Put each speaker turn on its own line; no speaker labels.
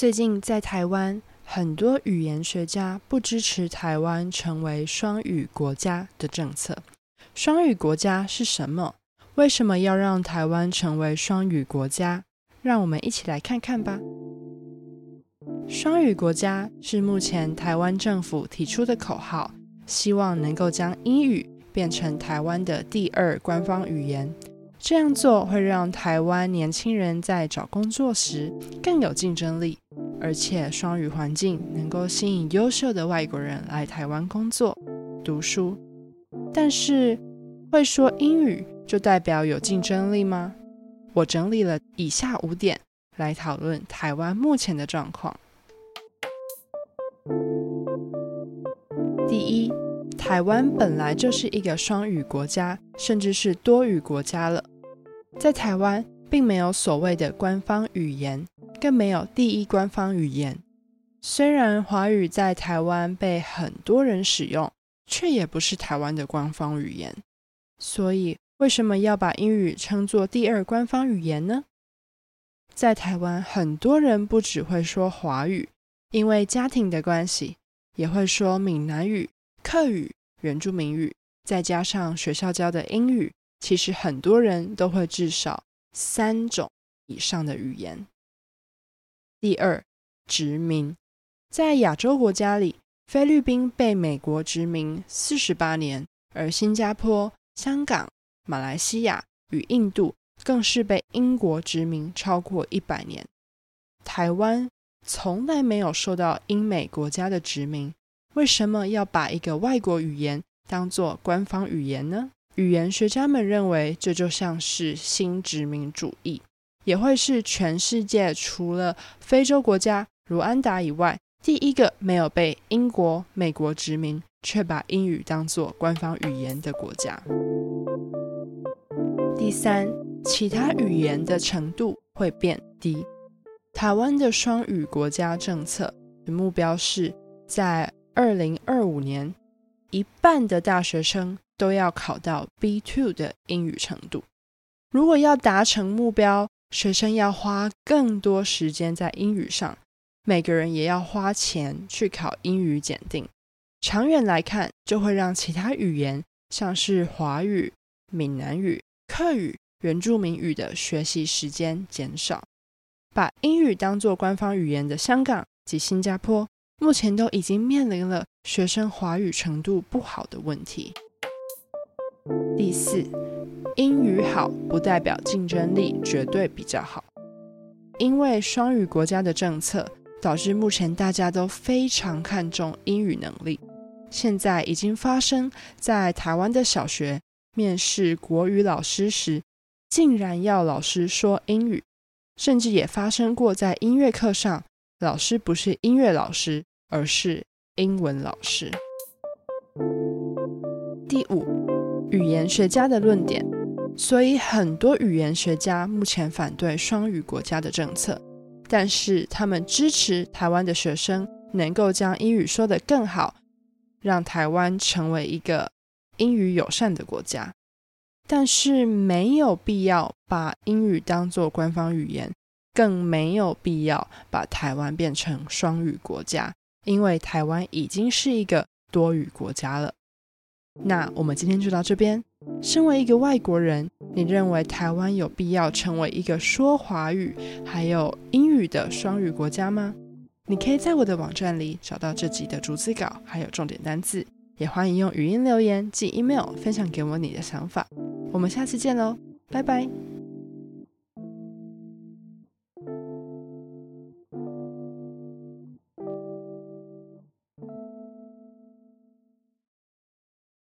最近在台湾，很多语言学家不支持台湾成为双语国家的政策。双语国家是什么？为什么要让台湾成为双语国家？让我们一起来看看吧。双语国家是目前台湾政府提出的口号，希望能够将英语变成台湾的第二官方语言。这样做会让台湾年轻人在找工作时更有竞争力。而且双语环境能够吸引优秀的外国人来台湾工作、读书。但是，会说英语就代表有竞争力吗？我整理了以下五点来讨论台湾目前的状况。第一，台湾本来就是一个双语国家，甚至是多语国家了。在台湾，并没有所谓的官方语言。更没有第一官方语言。虽然华语在台湾被很多人使用，却也不是台湾的官方语言。所以，为什么要把英语称作第二官方语言呢？在台湾，很多人不只会说华语，因为家庭的关系，也会说闽南语、客语、原住民语，再加上学校教的英语。其实，很多人都会至少三种以上的语言。第二，殖民。在亚洲国家里，菲律宾被美国殖民四十八年，而新加坡、香港、马来西亚与印度更是被英国殖民超过一百年。台湾从来没有受到英美国家的殖民，为什么要把一个外国语言当作官方语言呢？语言学家们认为，这就像是新殖民主义。也会是全世界除了非洲国家如安达以外，第一个没有被英国、美国殖民却把英语当作官方语言的国家。第三，其他语言的程度会变低。台湾的双语国家政策的目标是在二零二五年，一半的大学生都要考到 B two 的英语程度。如果要达成目标，学生要花更多时间在英语上，每个人也要花钱去考英语检定。长远来看，就会让其他语言，像是华语、闽南语、客语、原住民语的学习时间减少。把英语当作官方语言的香港及新加坡，目前都已经面临了学生华语程度不好的问题。第四。英语好不代表竞争力绝对比较好，因为双语国家的政策导致目前大家都非常看重英语能力。现在已经发生在台湾的小学面试国语老师时，竟然要老师说英语，甚至也发生过在音乐课上，老师不是音乐老师，而是英文老师。第五，语言学家的论点。所以，很多语言学家目前反对双语国家的政策，但是他们支持台湾的学生能够将英语说得更好，让台湾成为一个英语友善的国家。但是，没有必要把英语当做官方语言，更没有必要把台湾变成双语国家，因为台湾已经是一个多语国家了。那我们今天就到这边。身为一个外国人，你认为台湾有必要成为一个说华语还有英语的双语国家吗？你可以在我的网站里找到这集的逐字稿，还有重点单字，也欢迎用语音留言及 email 分享给我你的想法。我们下次见喽，拜拜。